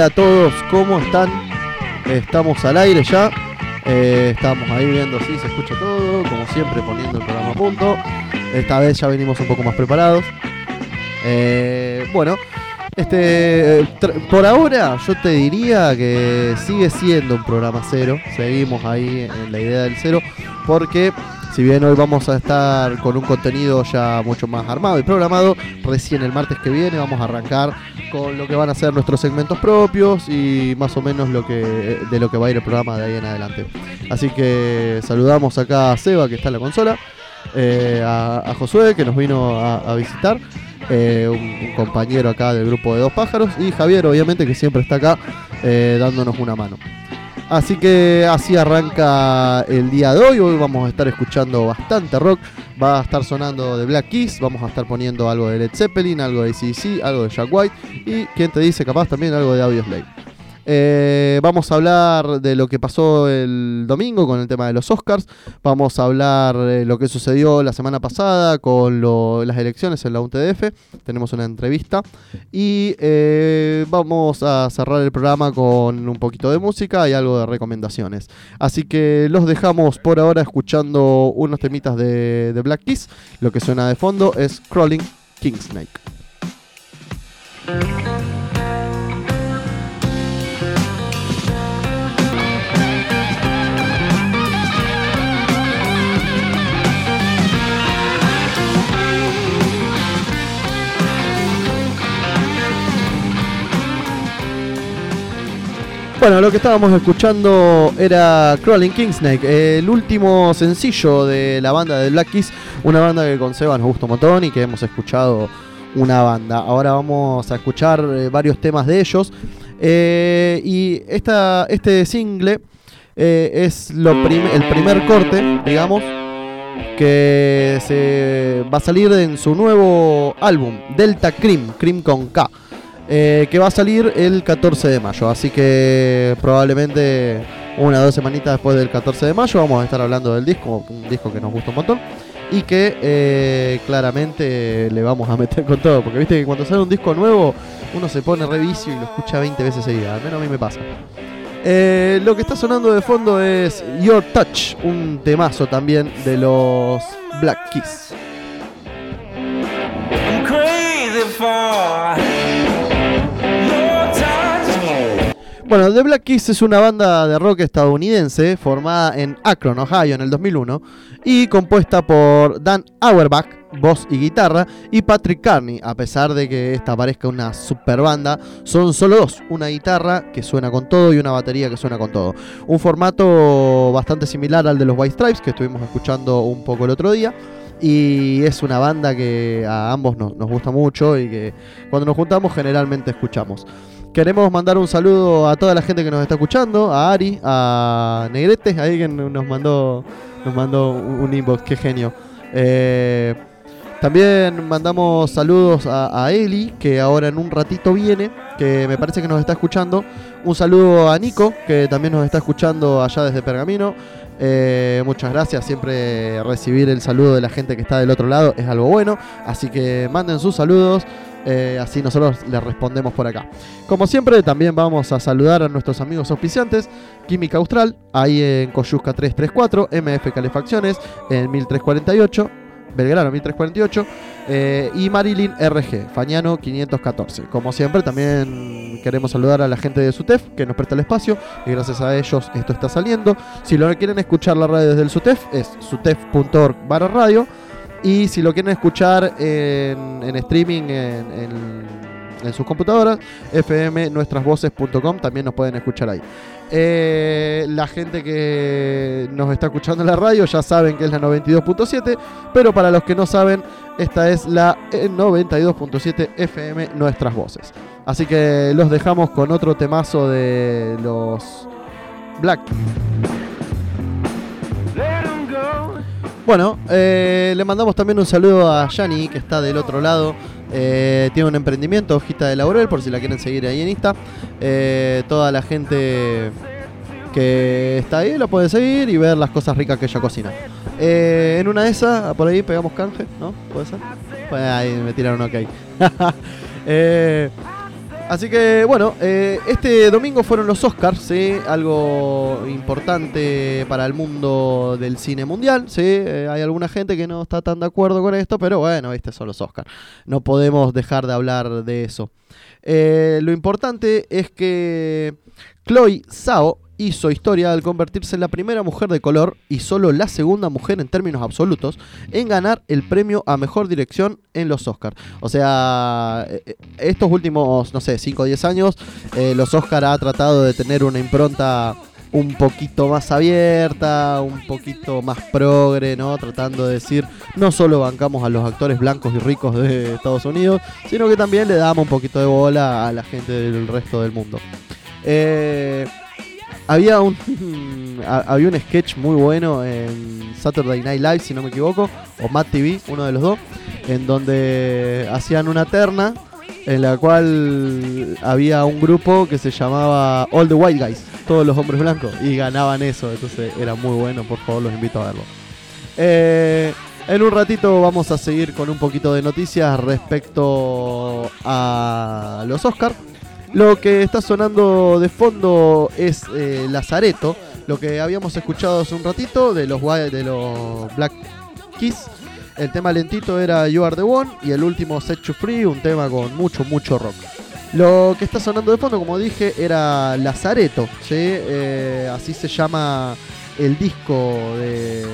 Hola a todos, ¿cómo están? Estamos al aire ya. Eh, estamos ahí viendo si se escucha todo, como siempre poniendo el programa a punto. Esta vez ya venimos un poco más preparados. Eh, bueno, este, por ahora yo te diría que sigue siendo un programa cero. Seguimos ahí en la idea del cero, porque si bien hoy vamos a estar con un contenido ya mucho más armado y programado, recién el martes que viene vamos a arrancar con lo que van a ser nuestros segmentos propios y más o menos lo que de lo que va a ir el programa de ahí en adelante. Así que saludamos acá a Seba que está en la consola, eh, a, Josué que nos vino a, visitar. Eh, un, compañero acá del grupo de Dos Pájaros y Javier obviamente que siempre está acá eh, dándonos una mano. Así que así arranca el día de hoy. Hoy vamos a estar escuchando bastante rock. Va a estar sonando de Black Keys. Vamos a estar poniendo algo de Led Zeppelin, algo de CC, algo de Jack White. Y quien te dice, capaz también algo de Audioslave. Eh, vamos a hablar de lo que pasó el domingo con el tema de los Oscars. Vamos a hablar de lo que sucedió la semana pasada con las elecciones en la UTDF. Tenemos una entrevista. Y eh, vamos a cerrar el programa con un poquito de música y algo de recomendaciones. Así que los dejamos por ahora escuchando unos temitas de, Black Keys. Lo que suena de fondo es Crawling Kingsnake. Bueno, lo que estábamos escuchando era Crawling Kingsnake, el último sencillo de la banda de Black Keys, una banda que con Seba nos gusta un montón y que hemos escuchado una banda. Ahora vamos a escuchar eh, varios temas de ellos. Eh, y esta, este single eh, es lo el primer corte, digamos, que se va a salir en su nuevo álbum, Delta Cream, Cream con K. Eh, que va a salir el 14 de mayo. Así que probablemente una o dos semanitas después del 14 de mayo vamos a estar hablando del disco, un disco que nos gusta un montón. Y que eh, claramente le vamos a meter con todo. Porque viste que cuando sale un disco nuevo uno se pone revicio y lo escucha 20 veces seguida. Al menos a mí me pasa. Eh, lo que está sonando de fondo es Your Touch, un temazo también de los Black Keys. Bueno, The Black Keys es una banda de rock estadounidense formada en Akron, Ohio, en el 2001 y compuesta por Dan Auerbach, voz y guitarra, y Patrick Carney. A pesar de que esta parezca una super banda, son solo dos: una guitarra que suena con todo y una batería que suena con todo. Un formato bastante similar al de los White Stripes que estuvimos escuchando un poco el otro día. Y es una banda que a ambos nos, nos gusta mucho y que cuando nos juntamos generalmente escuchamos. Queremos mandar un saludo a toda la gente que nos está escuchando, a Ari, a Negrete, ahí que nos mandó, nos mandó un inbox, qué genio. Eh, también mandamos saludos a, a, Eli, que ahora en un ratito viene, que me parece que nos está escuchando. Un saludo a Nico, que también nos está escuchando allá desde Pergamino. Eh, muchas gracias, siempre recibir el saludo de la gente que está del otro lado es algo bueno. Así que manden sus saludos. Eh, así nosotros les respondemos por acá. Como siempre, también vamos a saludar a nuestros amigos auspiciantes. Química Austral, ahí en Coyusca 334, MF Calefacciones en 1348, Belgrano 1348 eh, y Marilyn RG, Fañano 514. Como siempre, también queremos saludar a la gente de SUTEF que nos presta el espacio y gracias a ellos esto está saliendo. Si lo quieren escuchar la radio desde el SUTEF, es sutef.org barra radio. Y si lo quieren escuchar en, streaming en, sus computadoras, fmnuestrasvoces.com también nos pueden escuchar ahí. Eh, la gente que nos está escuchando en la radio ya saben que es la 92.7, pero para los que no saben, esta es la 92.7 FM Nuestras Voces. Así que los dejamos con otro temazo de los Black. Bueno, eh, le mandamos también un saludo a Yani, que está del otro lado. Eh, tiene un emprendimiento, Hojita de Laurel, por si la quieren seguir ahí en Insta. Eh, toda la gente que está ahí la puede seguir y ver las cosas ricas que ella cocina. en una de esas, por ahí pegamos canje, ¿no? ¿Puede ser? Pues ahí me tiraron ok. Así que bueno, eh, este domingo fueron los Oscars, ¿sí? algo importante para el mundo del cine mundial. ¿sí? Eh, hay alguna gente que no está tan de acuerdo con esto, pero bueno, este son los Oscars. No podemos dejar de hablar de eso. Eh, lo importante es que Chloe Zhao hizo historia al convertirse en la primera mujer de color y solo la segunda mujer en términos absolutos en ganar el premio a mejor dirección en los Oscars. O sea, eh, eh, estos últimos, no sé, 5 o 10 años, eh, los Oscars ha tratado de tener una impronta un poquito más abierta, un poquito más progre, ¿no? Tratando de decir, no solo bancamos a los actores blancos y ricos de Estados Unidos, sino que también le damos un poquito de bola a la gente del resto del mundo. Eh, había un había un sketch muy bueno en Saturday Night Live, si no me equivoco, o Matt TV, uno de los dos, en donde hacían una terna en la cual había un grupo que se llamaba All the White Guys, todos los hombres blancos, y ganaban eso, entonces era muy bueno, por favor los invito a verlo. Eh, en un ratito vamos a seguir con un poquito de noticias respecto a los Oscars. Lo que está sonando de fondo es eh, Lazareto, lo que habíamos escuchado hace un ratito de los, de los Black Keys. El tema lentito era You Are the One y el último Set You Free, un tema con mucho, mucho rock. Lo que está sonando de fondo, como dije, era Lazareto, ¿sí? Eh, así se llama el disco de,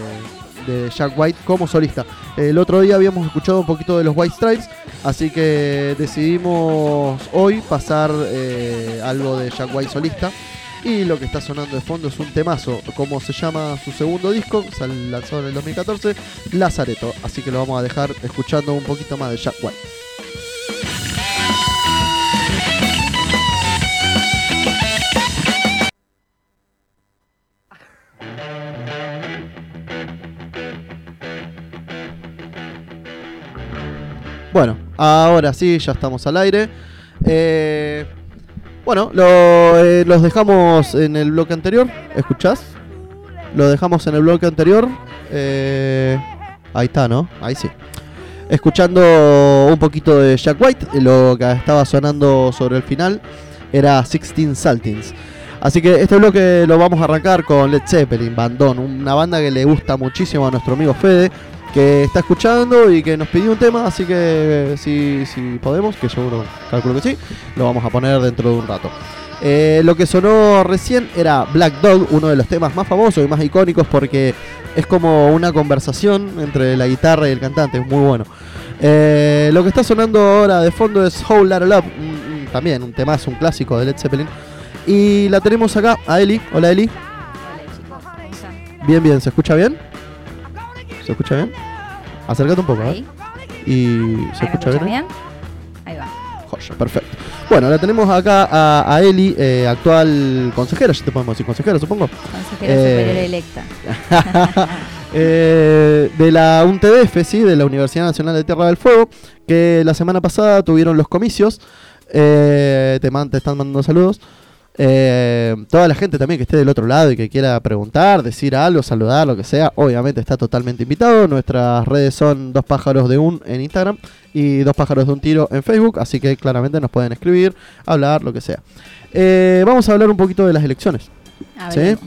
de Jack White como solista. El otro día habíamos escuchado un poquito de los White Stripes, así que decidimos hoy pasar eh, algo de Jack White solista. Y lo que está sonando de fondo es un temazo, como se llama su segundo disco, lanzó en el 2014, Lazareto. Así que lo vamos a dejar escuchando un poquito más de Jack White. Bueno, ahora sí, ya estamos al aire. Eh, bueno, lo, eh, los dejamos en el bloque anterior. ¿Escuchás? Lo dejamos en el bloque anterior. Eh, ahí está, ¿no? Ahí sí. Escuchando un poquito de Jack White, lo que estaba sonando sobre el final era 16 Saltings. Así que este bloque lo vamos a arrancar con Led Zeppelin, Bandón, una banda que le gusta muchísimo a nuestro amigo Fede, que está escuchando y que nos pidió un tema, así que si, si podemos, que seguro calculo que sí, lo vamos a poner dentro de un rato. Eh, lo que sonó recién era Black Dog, uno de los temas más famosos y más icónicos porque es como una conversación entre la guitarra y el cantante, es muy bueno. Eh, lo que está sonando ahora de fondo es Whole Lotta Love, también un tema, es un clásico de Led Zeppelin. Y la tenemos acá a Eli. Hola Eli. Bien, bien, ¿se escucha bien? ¿Se escucha bien? Acércate un poco, ¿eh? ¿Y se ¿Ahí me escucha bien? ahí? bien? Ahí va. Joya, perfecto. Bueno, la tenemos acá a, a Eli, eh, actual consejera, ya te podemos decir consejera, supongo. Consejera Eh, superior electa. Eh, de la UNTDF, sí, de la Universidad Nacional de Tierra del Fuego, que la semana pasada tuvieron los comicios. Eh, te, man- te están mandando saludos. Eh, toda la gente también que esté del otro lado y que quiera preguntar, decir algo, saludar, lo que sea, obviamente está totalmente invitado. Nuestras redes son dos pájaros de un en Instagram y dos pájaros de un tiro en Facebook, así que claramente nos pueden escribir, hablar, lo que sea. Eh, vamos a hablar un poquito de las elecciones. ¿Sí? Hablemos.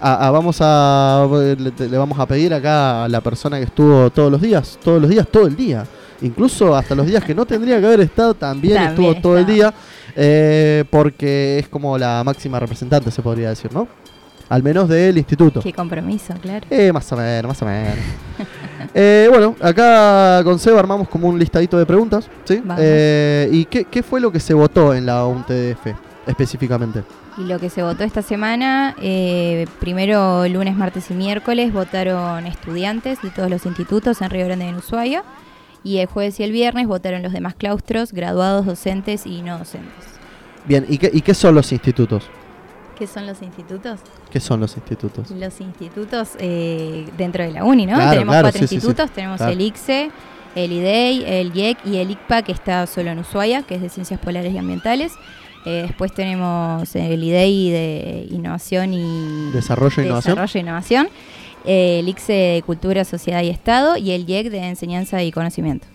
A- a- vamos a le, le vamos a pedir acá a la persona que estuvo todos los días, todos los días, todo el día, incluso hasta los días que no tendría que haber estado, también, También estuvo todo el día, eh, porque es como la máxima representante, se podría decir, ¿no? Al menos del instituto. Qué compromiso, claro. Eh, más o menos, más o menos. Eh, bueno, acá con Seba armamos como un listadito de preguntas, ¿sí? Eh, ¿Y qué, qué fue lo que se votó en la UNTDF específicamente? Y lo que se votó esta semana, eh, primero lunes, martes y miércoles, votaron estudiantes de todos los institutos en Río Grande en Ushuaia. Y el jueves y el viernes votaron los demás claustros, graduados, docentes y no docentes. Bien, ¿y qué, y qué son los institutos? ¿Qué son los institutos? ¿Qué son los institutos? Los institutos eh, dentro de la UNI, ¿no? Claro, tenemos claro, cuatro sí, sí, sí. institutos, tenemos Claro. el ICSE, el IDEI, el IEC y el ICPA, que está solo en Ushuaia, que es de Ciencias Polares y Ambientales. Eh, después tenemos el IDEI de Innovación y Desarrollo e innovación. Desarrollo e Innovación, eh, el ICSE de Cultura, Sociedad y Estado y el IEC de Enseñanza y Conocimiento.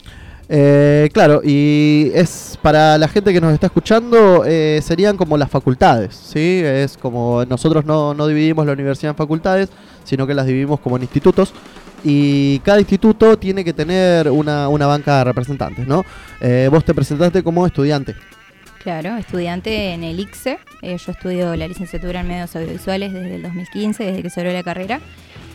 Eh, claro, y es para la gente que nos está escuchando, eh, serían como las facultades, ¿sí? Es como nosotros no, no dividimos la universidad en facultades, sino que las dividimos como en institutos. Y cada instituto tiene que tener una, una banca de representantes, ¿no? Eh, vos te presentaste como estudiante. Claro, estudiante en el ICSE. Eh, yo estudio la licenciatura en medios audiovisuales desde el 2015, desde que se abrió la carrera.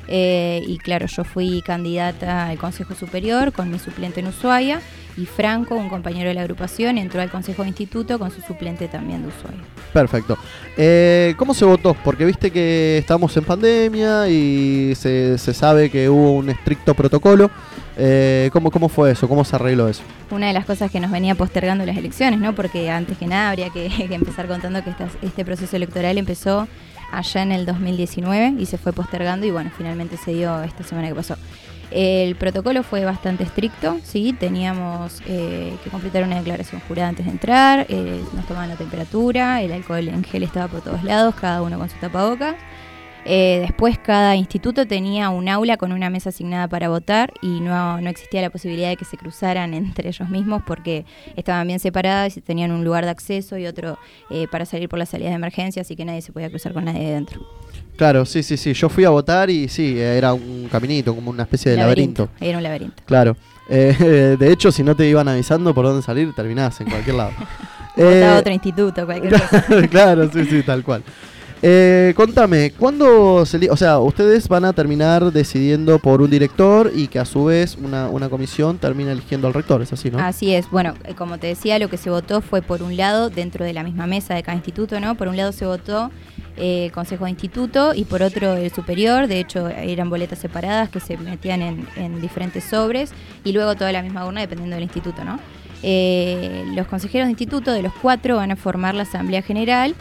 Eh, y claro, yo fui candidata al Consejo Superior con mi suplente en Ushuaia y Franco, un compañero de la agrupación, entró al Consejo de Instituto con su suplente también de Ushuaia. Perfecto. Eh, ¿Cómo se votó? Porque viste que estamos en pandemia y se, se sabe que hubo un estricto protocolo. Eh, ¿cómo, ¿Cómo fue eso? ¿Cómo se arregló eso? Una de las cosas que nos venía postergando las elecciones, ¿no? Porque antes que nada habría que, que empezar contando que estas- este proceso electoral empezó allá en el 2019 y se fue postergando y bueno, finalmente se dio esta semana que pasó. El protocolo fue bastante estricto, sí, teníamos eh, que completar una declaración jurada antes de entrar, eh, nos tomaban la temperatura, el alcohol en gel estaba por todos lados, cada uno con su tapaboca. Eh, después cada instituto tenía un aula con una mesa asignada para votar y no, no existía la posibilidad de que se cruzaran entre ellos mismos porque estaban bien separadas y tenían un lugar de acceso y otro eh, para salir por las salidas de emergencia, así que nadie se podía cruzar con nadie de dentro. Claro, sí, sí, sí. Yo fui a votar y sí, era un caminito, como una especie de laberinto. Era un laberinto. Claro. Eh, de hecho, si no te iban avisando por dónde salir, terminás en cualquier lado. Votaba Eh, otro instituto, cualquier cosa. claro, sí, sí, tal cual. Eh, contame, ¿cuándo se O sea, ustedes van a terminar decidiendo por un director y que a su vez una, una comisión termina eligiendo al rector, ¿es así, no? Así es. Bueno, eh, como te decía, lo que se votó fue por un lado, dentro de la misma mesa de cada instituto, ¿no? Por un lado se votó eh, el Consejo de Instituto y por otro el superior. De hecho, eran boletas separadas que se metían en, en diferentes sobres y luego toda la misma urna dependiendo del instituto, ¿no? Eh, los consejeros de instituto de los cuatro van a formar la Asamblea General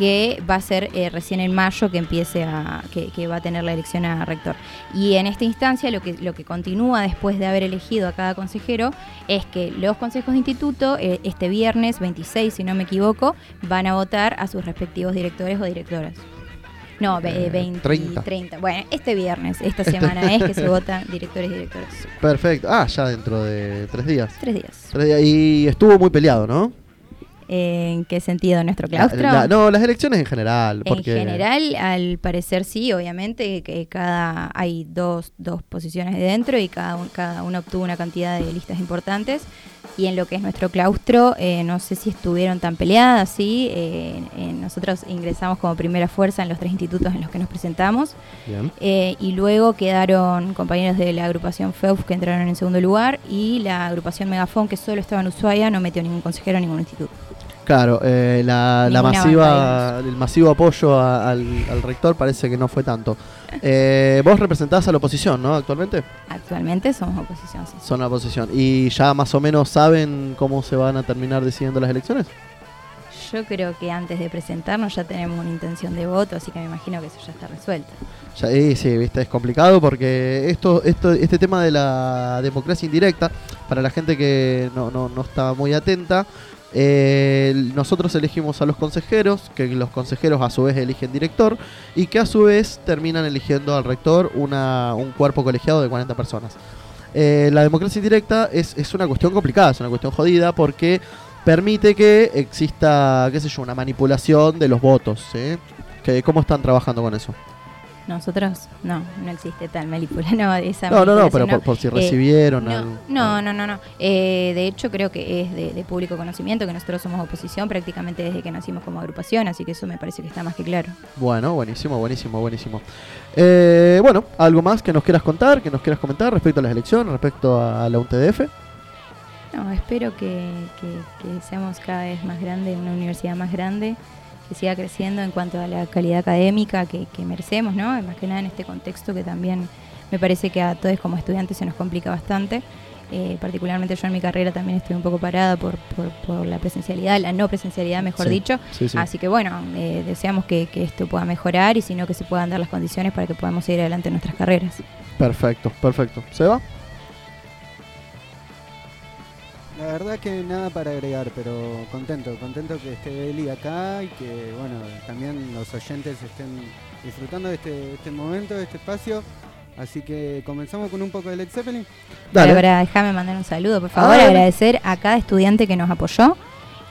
que va a ser eh, recién en mayo que empiece a que, que va a tener la elección a rector y en esta instancia lo que lo que continúa después de haber elegido a cada consejero es que los consejos de instituto eh, este viernes 26 si no me equivoco van a votar a sus respectivos directores o directoras no, Eh, 20, 30. 30. Bueno, este viernes, esta semana es que se votan directores y directoras. Perfecto. Ah, ya dentro de tres días. Tres días. Tres días. Y estuvo muy peleado, ¿no? ¿En qué sentido nuestro La- claustro? la- no, las elecciones en general. En general, al parecer sí, obviamente, que cada hay dos, dos posiciones de dentro y cada, un- cada uno obtuvo una cantidad de listas importantes. Y en lo que es nuestro claustro, eh, no sé si estuvieron tan peleadas, sí. eh, eh, nosotros ingresamos como primera fuerza en los tres institutos en los que nos presentamos. Bien. eh, y luego quedaron compañeros de la agrupación FEUF que entraron en segundo lugar. Y la agrupación Megafon, que solo estaba en Ushuaia, no metió ningún consejero en ningún instituto. Claro, eh, la, la masiva, el masivo apoyo a- al, al rector parece que no fue tanto. Eh, vos representás a la oposición, ¿no? Actualmente Actualmente somos oposición, sí. son la oposición. ¿Y ya más o menos saben cómo se van a terminar decidiendo las elecciones? Yo creo que antes de presentarnos ya tenemos una intención de voto, así que me imagino que eso ya está resuelto. Ya, y sí, viste, es complicado porque esto, esto, este tema de la democracia indirecta, para la gente que no, no, no está muy atenta, eh, nosotros elegimos a los consejeros, que los consejeros a su vez eligen director, y que a su vez terminan eligiendo al rector una, un cuerpo colegiado de 40 personas. Eh, la democracia indirecta es, es una cuestión complicada, es una cuestión jodida porque permite que exista, qué sé yo, una manipulación de los votos. ¿sí? ¿Cómo están trabajando con eso? Nosotros, no, no existe tal manipulación. No, esa No, no, no, pero manipulación por, por si Eh, recibieron. no, no, no, no, no. Eh, de hecho, creo que es de, de público conocimiento que nosotros somos oposición prácticamente desde que nacimos como agrupación, así que eso me parece que está más que claro. Bueno, buenísimo, buenísimo, buenísimo. Eh, bueno, ¿algo más que nos quieras contar, que nos quieras comentar respecto a las elecciones, respecto a la UNTDF? No, espero que, que- que seamos cada vez más grande, una universidad más grande, que siga creciendo en cuanto a la calidad académica que, que merecemos, ¿no? Más que nada en este contexto que también me parece que a todos como estudiantes se nos complica bastante. Eh, particularmente yo en mi carrera también estoy un poco parada por, por, por la presencialidad, la no presencialidad, mejor Sí, dicho. Sí, sí. Así que bueno, eh, deseamos que, que esto pueda mejorar y si no que se puedan dar las condiciones para que podamos seguir adelante en nuestras carreras. Perfecto, perfecto. ¿Se va? La verdad que nada para agregar, pero contento, contento que esté Eli acá y que bueno, también los oyentes estén disfrutando de este, este momento, de este espacio Así que comenzamos con un poco de Led Zeppelin. Dale. Ahora déjame mandar un saludo, por favor, agradecer a cada estudiante que nos apoyó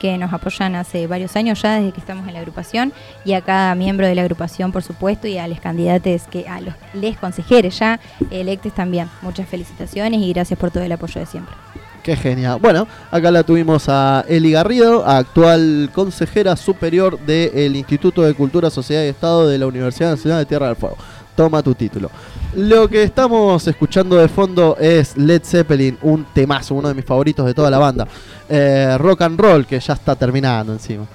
que nos apoyan hace varios años ya desde que estamos en la agrupación y a cada miembro de la agrupación por supuesto y a los candidatos que a los les consejeros ya electos también. Muchas felicitaciones y gracias por todo el apoyo de siempre. Qué genial. Bueno, acá la tuvimos a Eli Garrido, actual consejera superior del Instituto de Cultura, Sociedad y Estado de la Universidad Nacional de Tierra del Fuego. Toma tu título. Lo que estamos escuchando de fondo es Led Zeppelin, un temazo, uno de mis favoritos de toda la banda. Eh, rock and roll, que ya está terminando encima.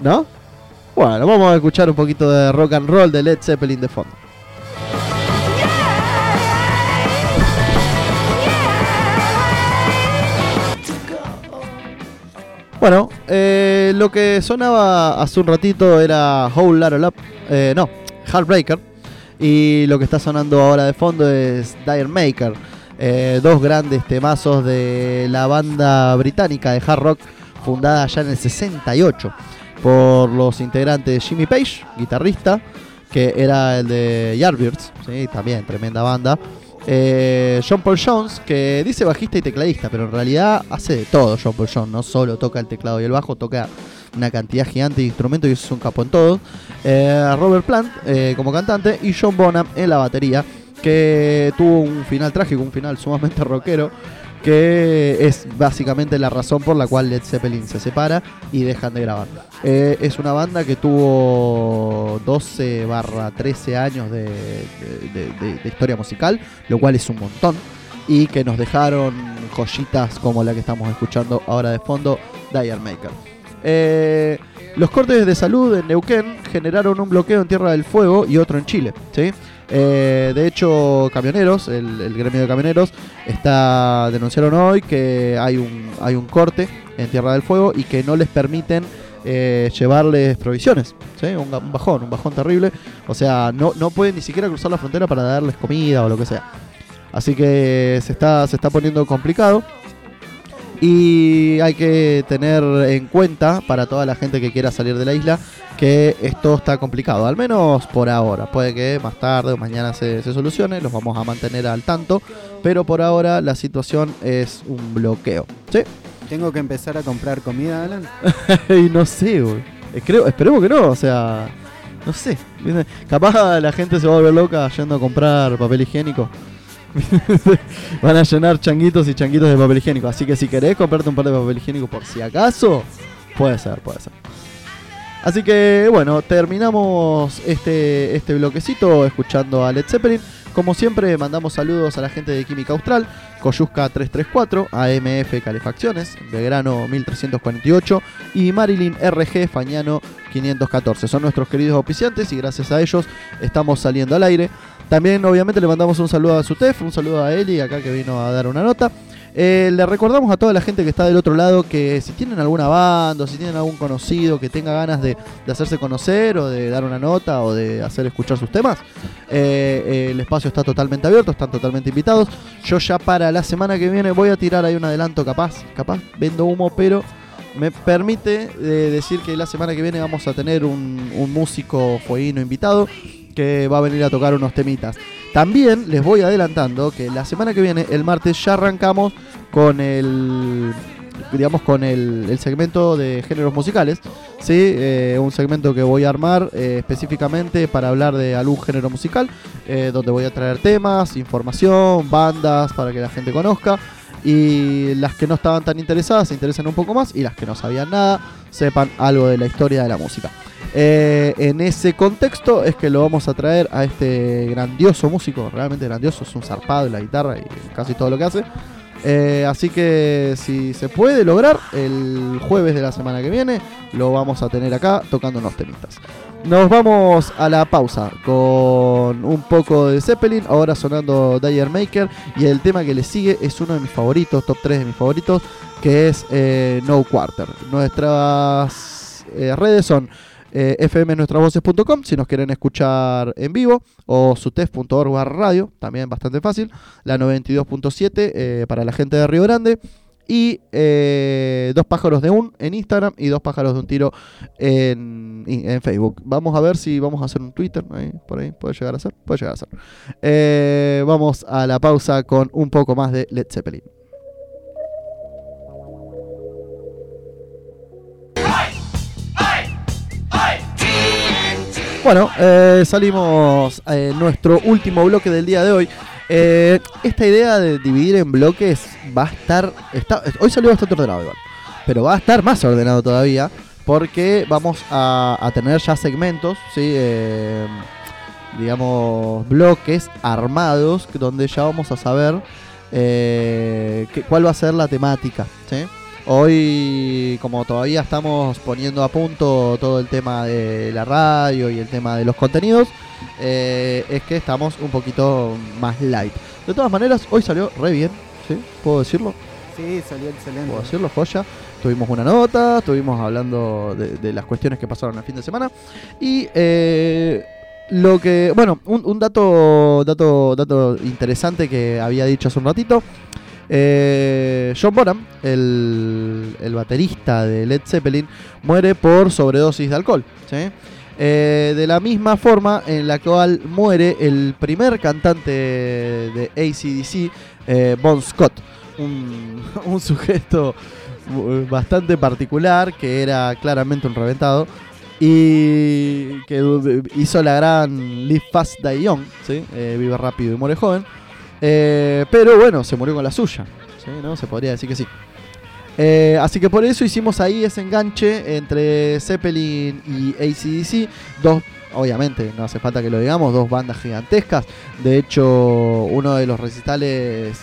¿No? Bueno, vamos a escuchar un poquito de rock and roll de Led Zeppelin de fondo. Bueno, eh, lo que sonaba hace un ratito era Whole Lotta Up, eh, no, Heartbreaker. Y lo que está sonando ahora de fondo es Dire Maker. Eh, dos grandes temazos de la banda británica de hard rock fundada ya en el 68 por los integrantes Jimmy Page, guitarrista, que era el de Yardbirds, ¿sí? también tremenda banda. Eh, John Paul Jones, que dice bajista y tecladista, pero en realidad hace de todo John Paul Jones, no solo toca el teclado y el bajo, toca una cantidad gigante de instrumentos y es un capo en todo. Eh, Robert Plant como cantante y John Bonham en la batería que tuvo un final trágico, un final sumamente rockero, que es básicamente la razón por la cual Led Zeppelin se separa y dejan de grabar. Eh, es una banda que tuvo 12 barra 13 años de, historia musical, lo cual es un montón, y que nos dejaron joyitas como la que estamos escuchando ahora de fondo, Dire Maker. Eh, los cortes de salud en Neuquén generaron un bloqueo en Tierra del Fuego y otro en Chile. ¿sí? Eh, de hecho, camioneros, el, gremio de camioneros, está denunciaron hoy que hay un, hay un corte en Tierra del Fuego y que no les permiten eh, llevarles provisiones. Un, bajón, un bajón terrible. O sea, no, no pueden ni siquiera cruzar la frontera para darles comida o lo que sea. Así que se está, se está poniendo complicado. Y hay que tener en cuenta para toda la gente que quiera salir de la isla que esto está complicado, al menos por ahora. Puede que más tarde o mañana se, solucione, los vamos a mantener al tanto, pero por ahora la situación es un bloqueo. ¿Sí? ¿Tengo que empezar a comprar comida, Alan? y no sé, güey. Eh, creo, esperemos que no, o sea, no sé. Capaz la gente se va a volver loca yendo a comprar papel higiénico. Van a llenar changuitos y changuitos de papel higiénico. Así que si querés comprarte un par de papel higiénico por si acaso, puede ser, puede ser. Así que bueno, terminamos este, este bloquecito escuchando a Led Zeppelin. Como siempre, mandamos saludos a la gente de Química Austral, Coyusca 334, AMF Calefacciones, Belgrano 1348 y Marilyn RG Fañano 514. Son nuestros queridos oficiantes y gracias a ellos estamos saliendo al aire. También, obviamente, le mandamos un saludo a Sutef, un saludo a Eli, acá que vino a dar una nota. Eh, le recordamos a toda la gente que está del otro lado que si tienen alguna banda o si tienen algún conocido que tenga ganas de, hacerse conocer o de dar una nota o de hacer escuchar sus temas, eh, eh, el espacio está totalmente abierto, están totalmente invitados. Yo ya para la semana que viene voy a tirar ahí un adelanto capaz, capaz, vendo humo, pero me permite decir que la semana que viene vamos a tener un, músico fueguino invitado que va a venir a tocar unos temitas. También les voy adelantando que la semana que viene, el martes, ya arrancamos con el digamos con el, segmento de géneros musicales, ¿sí? Eh, un segmento que voy a armar eh, específicamente para hablar de algún género musical, eh, donde voy a traer temas, información, bandas para que la gente conozca y las que no estaban tan interesadas se interesen un poco más y las que no sabían nada sepan algo de la historia de la música. Eh, en ese contexto es que lo vamos a traer a este grandioso músico, realmente grandioso, es un zarpado de la guitarra y casi todo lo que hace. Eh, así que si se puede lograr, el jueves de la semana que viene lo vamos a tener acá tocando unos temitas. Nos vamos a la pausa con un poco de Zeppelin, ahora sonando Dire Maker y el tema que le sigue es uno de mis favoritos, top 3 de mis favoritos, que es eh, No Quarter. Nuestras redes son eh, fmnuestrasvoces.com si nos quieren escuchar en vivo o sutef.org radio, también bastante fácil, la 92.7 eh, para la gente de Río Grande Y eh, dos pájaros de un en Instagram y dos pájaros de un tiro en, en Facebook. Vamos a ver si vamos a hacer un Twitter. ahí, por ahí puede llegar a ser. Puede llegar a ser. Eh, vamos a la pausa con un poco más de Led Zeppelin. Bueno, eh, salimos en nuestro último bloque del día de hoy. Eh, esta idea de dividir en bloques va a estar. Está, hoy salió bastante ordenado igual. Pero va a estar más ordenado todavía. Porque vamos a, tener ya segmentos, ¿sí? Eh, digamos, bloques armados. Donde ya vamos a saber eh, qué- cuál va a ser la temática. ¿sí? Hoy, como todavía estamos poniendo a punto todo el tema de la radio y el tema de los contenidos, eh, es que estamos un poquito más light. De todas maneras, hoy salió re bien, ¿sí? ¿Puedo decirlo? Sí, salió excelente. ¿Puedo decirlo, joya? Tuvimos una nota, estuvimos hablando de, de las cuestiones que pasaron el fin de semana. Y eh, lo que, bueno, un, un dato, dato, dato interesante que había dicho hace un ratito. Eh, John Bonham, el, baterista de Led Zeppelin, muere por sobredosis de alcohol. Eh, de la misma forma en la cual muere el primer cantante de ACDC, eh, Bon Scott, un, sujeto bastante particular que era claramente un reventado y que hizo la gran Live Fast Die Young, ¿sí? Eh, vive rápido y muere joven, Eh, pero bueno, se murió con la suya, ¿sí? ¿no? se podría decir que sí. Eh, así que por eso hicimos ahí ese enganche entre Zeppelin y ACDC, dos, obviamente, no hace falta que lo digamos, dos bandas gigantescas. De hecho, uno de los recitales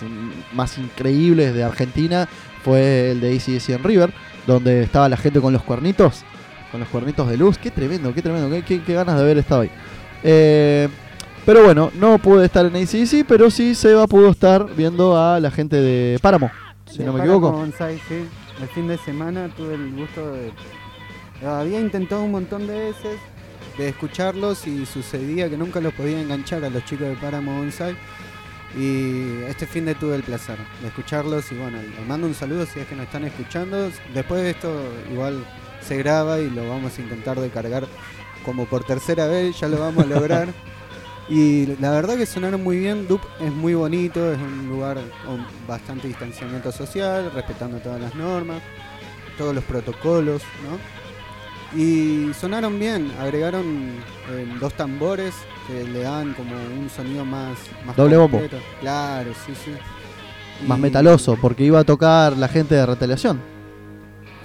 más increíbles de Argentina fue el de ACDC en River, donde estaba la gente con los cuernitos, con los cuernitos de luz. Qué tremendo, qué tremendo, qué, qué- ganas de haber estado ahí. Eh, pero bueno, no pude estar en ACDC, pero sí Seba pudo estar viendo a la gente de Páramo, si De no me Páramo equivoco. Bonsai, sí. El fin de semana tuve el gusto de... Había intentado un montón de veces de escucharlos y sucedía que nunca los podía enganchar a los chicos de Páramo Bonsai. Y este fin de tuve el placer de escucharlos y bueno, les mando un saludo si es que nos están escuchando. Después de esto igual se graba y lo vamos a intentar de cargar como por tercera vez, ya lo vamos a lograr. Y la verdad que sonaron muy bien, Dup es muy bonito, es un lugar con bastante distanciamiento social, respetando todas las normas, todos los protocolos, ¿no? Y sonaron bien, agregaron eh, dos tambores que le dan como un sonido más... más Doble bombo. Claro, sí, sí. Más metaloso, porque iba a tocar la gente de retaliación.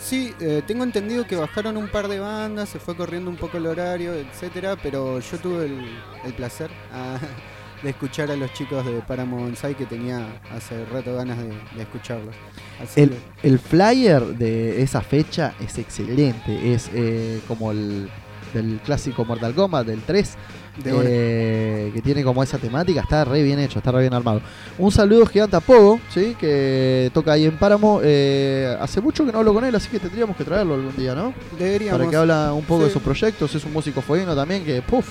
Sí, eh, tengo entendido que bajaron un par de bandas, se fue corriendo un poco el horario, etcétera, pero yo tuve el, el placer ah, de escuchar a los chicos de Paramount Bonsai que tenía hace rato ganas de, de escucharlos. Así El, flyer de esa fecha es excelente, es eh, como el del clásico Mortal Kombat del 3, de una. Eh, que tiene como esa temática, está re bien hecho, está re bien armado. Un saludo gigante a Pogo, ¿sí? que toca ahí en Páramo. eh, hace mucho que no hablo con él, así que tendríamos que traerlo algún día, ¿no? Deberíamos, Para que habla un poco de sus proyectos, es un músico fueguino también, que puff,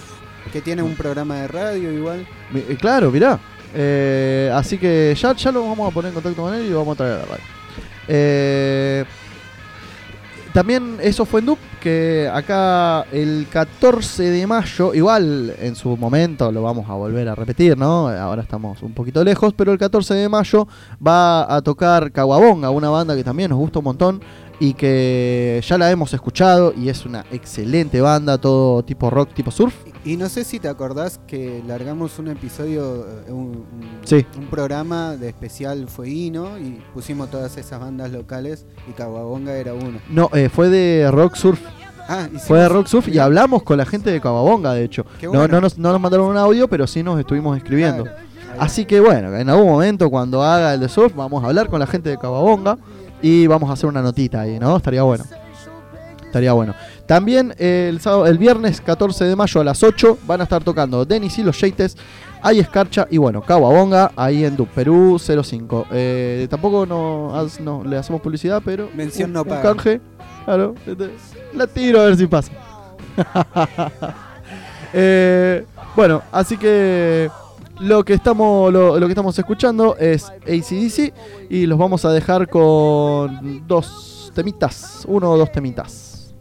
que tiene un programa de radio igual. Eh, claro, mirá. Así que ya, ya lo vamos a poner en contacto con él y lo vamos a traer a la radio. Eh, también eso fue en DUP, que acá el 14 de mayo, igual en su momento lo vamos a volver a repetir, ¿no? Ahora estamos un poquito lejos, pero el 14 de mayo va a tocar Caguabonga, una banda que también nos gusta un montón y que ya la hemos escuchado y es una excelente banda, todo tipo rock, tipo surf. Y no sé si te acordás que largamos un episodio, eh, un, un- Sí. un programa de especial fueguino y pusimos todas esas bandas locales y Caguabonga era uno. No, eh, fue de rock surf. Ah, Fue de Rock Surf y hablamos con la gente de Cababonga, de hecho. Qué No, bueno. no, nos, no nos mandaron un audio, pero sí nos estuvimos escribiendo. Claro. Así que bueno, en algún momento cuando haga el de surf, vamos a hablar con la gente de Cababonga y vamos a hacer una notita ahí, ¿no? Estaría bueno. Estaría bueno. También eh, el, sábado, el viernes 14 de mayo a las 8 van a estar tocando Denis y los Yates, hay Escarcha y bueno, Cababonga, ahí en Du, Perú 05. Eh, tampoco no, no le hacemos publicidad, pero Mención un, no un paga. canje. Claro, este, la tiro a ver si pasa. Eh, bueno, así que lo que estamos lo, lo que estamos escuchando es ACDC y los vamos a dejar con dos temitas, uno o dos temitas.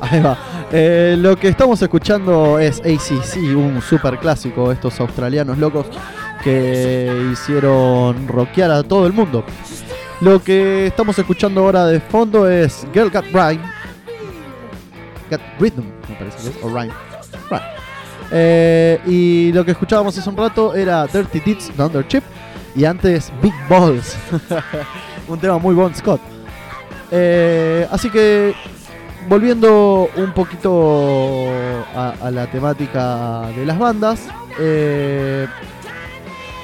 Ahí va. Eh, lo que estamos escuchando es ACC, un super clásico, estos australianos locos que hicieron rockear a todo el mundo. Lo que estamos escuchando ahora de fondo es Girl Got Rhyme. Got Rhythm, me parece que es, o Rhyme. Rhyme. Eh, y lo que escuchábamos hace un rato era Dirty Deeds de Underchip y antes Big Balls. un tema muy Bon Scott. Eh, así que volviendo un poquito a, a la temática de las bandas, eh,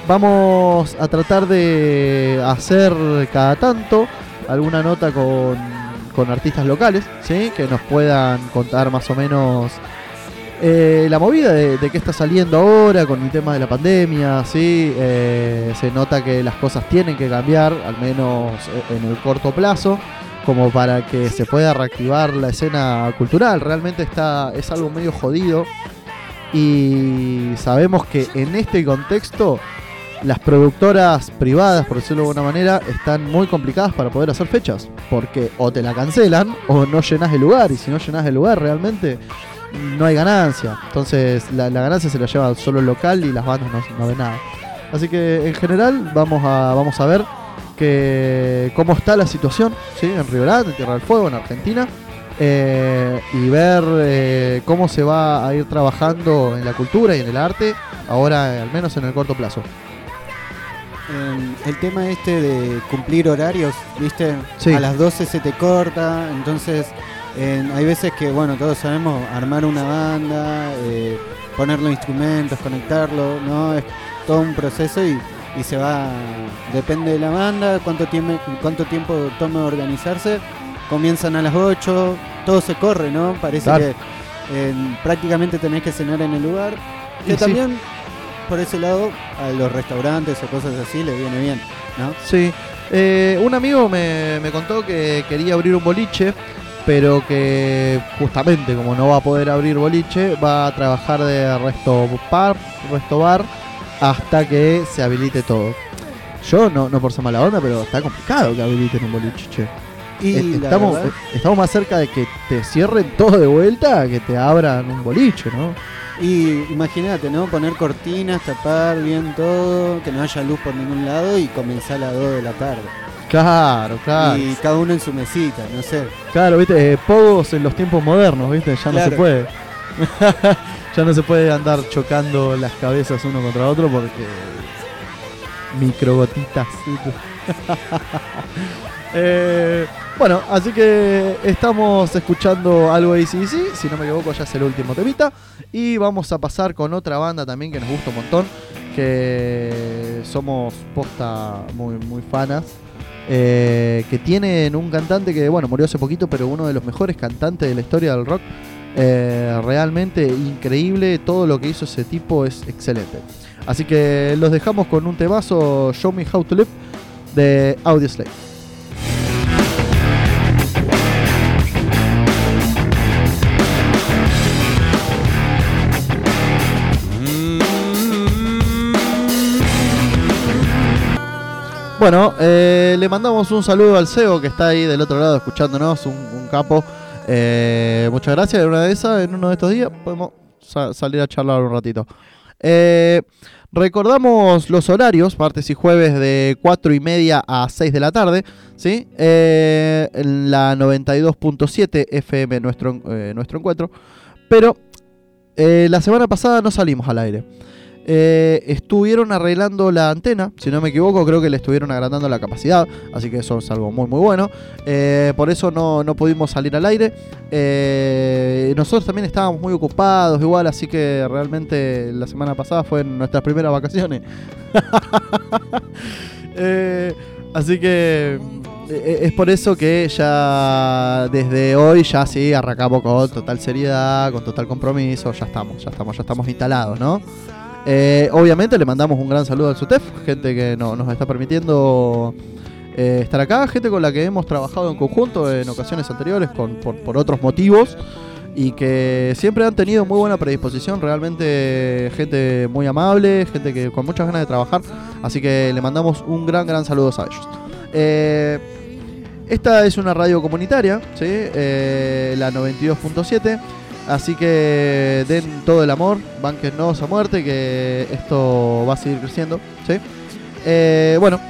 vamos a tratar de hacer cada tanto alguna nota con, con artistas locales, ¿sí? que nos puedan contar más o menos eh, la movida de, qué está saliendo ahora con el tema de la pandemia, ¿sí? Eh, se nota que las cosas tienen que cambiar, al menos eh, en el corto plazo, como para que se pueda reactivar la escena cultural. Realmente está, es algo medio jodido y sabemos que en este contexto las productoras privadas, por decirlo de alguna manera, están muy complicadas para poder hacer fechas, porque o te la cancelan o no llenas el lugar, y si no llenas el lugar realmente no hay ganancia. Entonces la, ganancia se la lleva solo el local y las bandas no, no ven nada. Así que en general vamos a, vamos a ver que cómo está la situación en Río Grande, en Tierra del Fuego, en Argentina. eh, y ver eh, cómo se va a ir trabajando en la cultura y en el arte, ahora al menos en el corto plazo. Eh, el tema este de cumplir horarios, ¿viste? Sí. A las 12 se te corta, entonces eh, hay veces que, bueno, todos sabemos armar una banda, eh, poner los instrumentos, conectarlo, ¿no? Es todo un proceso y, y se va, depende de la banda, cuánto tiempo, cuánto tiempo toma organizarse, comienzan a las 8, todo se corre, ¿no? Parece Claro. que eh, prácticamente tenés que cenar en el lugar, Y que sí. Por ese lado a los restaurantes o cosas así les viene bien, ¿no? Sí, eh, un amigo me, me contó que quería abrir un boliche, pero que justamente como no va a poder abrir boliche, va a trabajar de resto bar, resto bar hasta que se habilite todo. Yo no, no por ser mala onda, pero está complicado que habiliten un boliche, che. Y estamos, verdad- estamos más cerca de que te cierren todo de vuelta que te abran un boliche, ¿no? Y imagínate, ¿no? Poner cortinas, tapar bien todo, que no haya luz por ningún lado y comenzar a las 2 de la tarde. Claro, claro. Y cada uno en su mesita, no sé. Claro, viste, eh, pogos en los tiempos modernos, viste, ya no se puede. ya no se puede andar chocando las cabezas uno contra otro porque microgotitas. Eh, bueno, así que estamos escuchando algo de ACDC, si no me equivoco ya es el último temita. Y vamos a pasar con otra banda también que nos gusta un montón, que somos posta muy, muy fanas. eh, que tienen un cantante que, bueno, murió hace poquito, pero uno de los mejores cantantes de la historia del rock. Eh, realmente increíble, todo lo que hizo ese tipo es excelente. Así que los dejamos con un temazo, Show Me How to Live, de Audioslave. Bueno, eh, le mandamos un saludo al CEO que está ahí del otro lado escuchándonos, un, capo. Eh, muchas gracias. En una de esas, en uno de estos días, podemos sa- salir a charlar un ratito. Eh, recordamos los horarios, martes y jueves de 4 y media a 6 de la tarde. ¿sí? En la 92.7 FM nuestro, nuestro encuentro. Pero la semana pasada no salimos al aire. Eh, estuvieron arreglando la antena, si no me equivoco, creo que le estuvieron agrandando la capacidad, así que eso es algo muy muy bueno. Eh, por eso no, no pudimos salir al aire. Eh, nosotros también estábamos muy ocupados igual, así que realmente la semana pasada fue nuestras primeras vacaciones. Eh, así que es por eso que ya desde hoy ya sí arrancamos con total seriedad, con total compromiso, ya estamos, ya estamos, ya estamos instalados, ¿no? Eh, obviamente le mandamos un gran saludo al SUTEF, gente que no- nos está permitiendo eh, estar acá, gente con la que hemos trabajado en conjunto en ocasiones anteriores por otros motivos y que siempre han tenido muy buena predisposición, realmente gente muy amable, gente que con muchas ganas de trabajar, así que le mandamos un gran, gran saludo a ellos. Eh, esta es una radio comunitaria, ¿sí? Eh, la 92.7. Así que den todo el amor, banquennos a muerte, que esto va a seguir creciendo. ¿sí? Eh, bueno,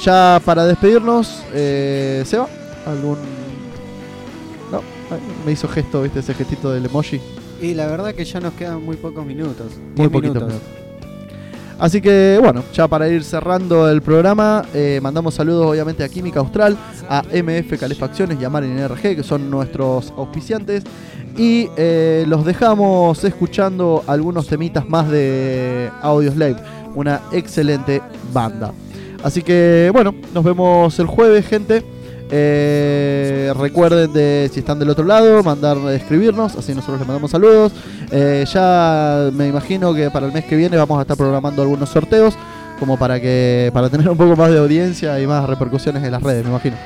ya para despedirnos, eh, ¿Seba? ¿Algún.? No, Ay, me hizo gesto, ¿viste? Ese gestito del emoji. Y la verdad que ya nos quedan muy pocos minutos. Muy 10 poquitos minutos. minutos. Así que bueno, ya para ir cerrando el programa, eh, mandamos saludos obviamente a Química Austral, a MF Calefacciones y a Marin NRG, que son nuestros auspiciantes. Y eh, los dejamos escuchando algunos temitas más de Audioslave, una excelente banda. Así que bueno, nos vemos el jueves, gente. Eh, recuerden de si están del otro lado, mandar escribirnos, así nosotros les mandamos saludos. Eh, ya me imagino que para el mes que viene vamos a estar programando algunos sorteos, como para que para tener un poco más de audiencia y más repercusiones en las redes, me imagino.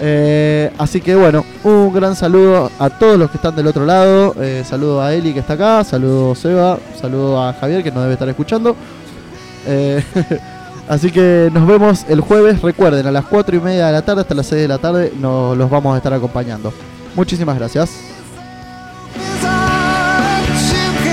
Eh, así que bueno, un gran saludo a todos los que están del otro lado. Saludo a Eli que está acá, saludo a Seba, saludo a Javier que nos debe estar escuchando. Así que nos vemos el jueves. Recuerden, a las 4 y media de la tarde hasta las 6 de la tarde nos los vamos a estar acompañando. Muchísimas gracias.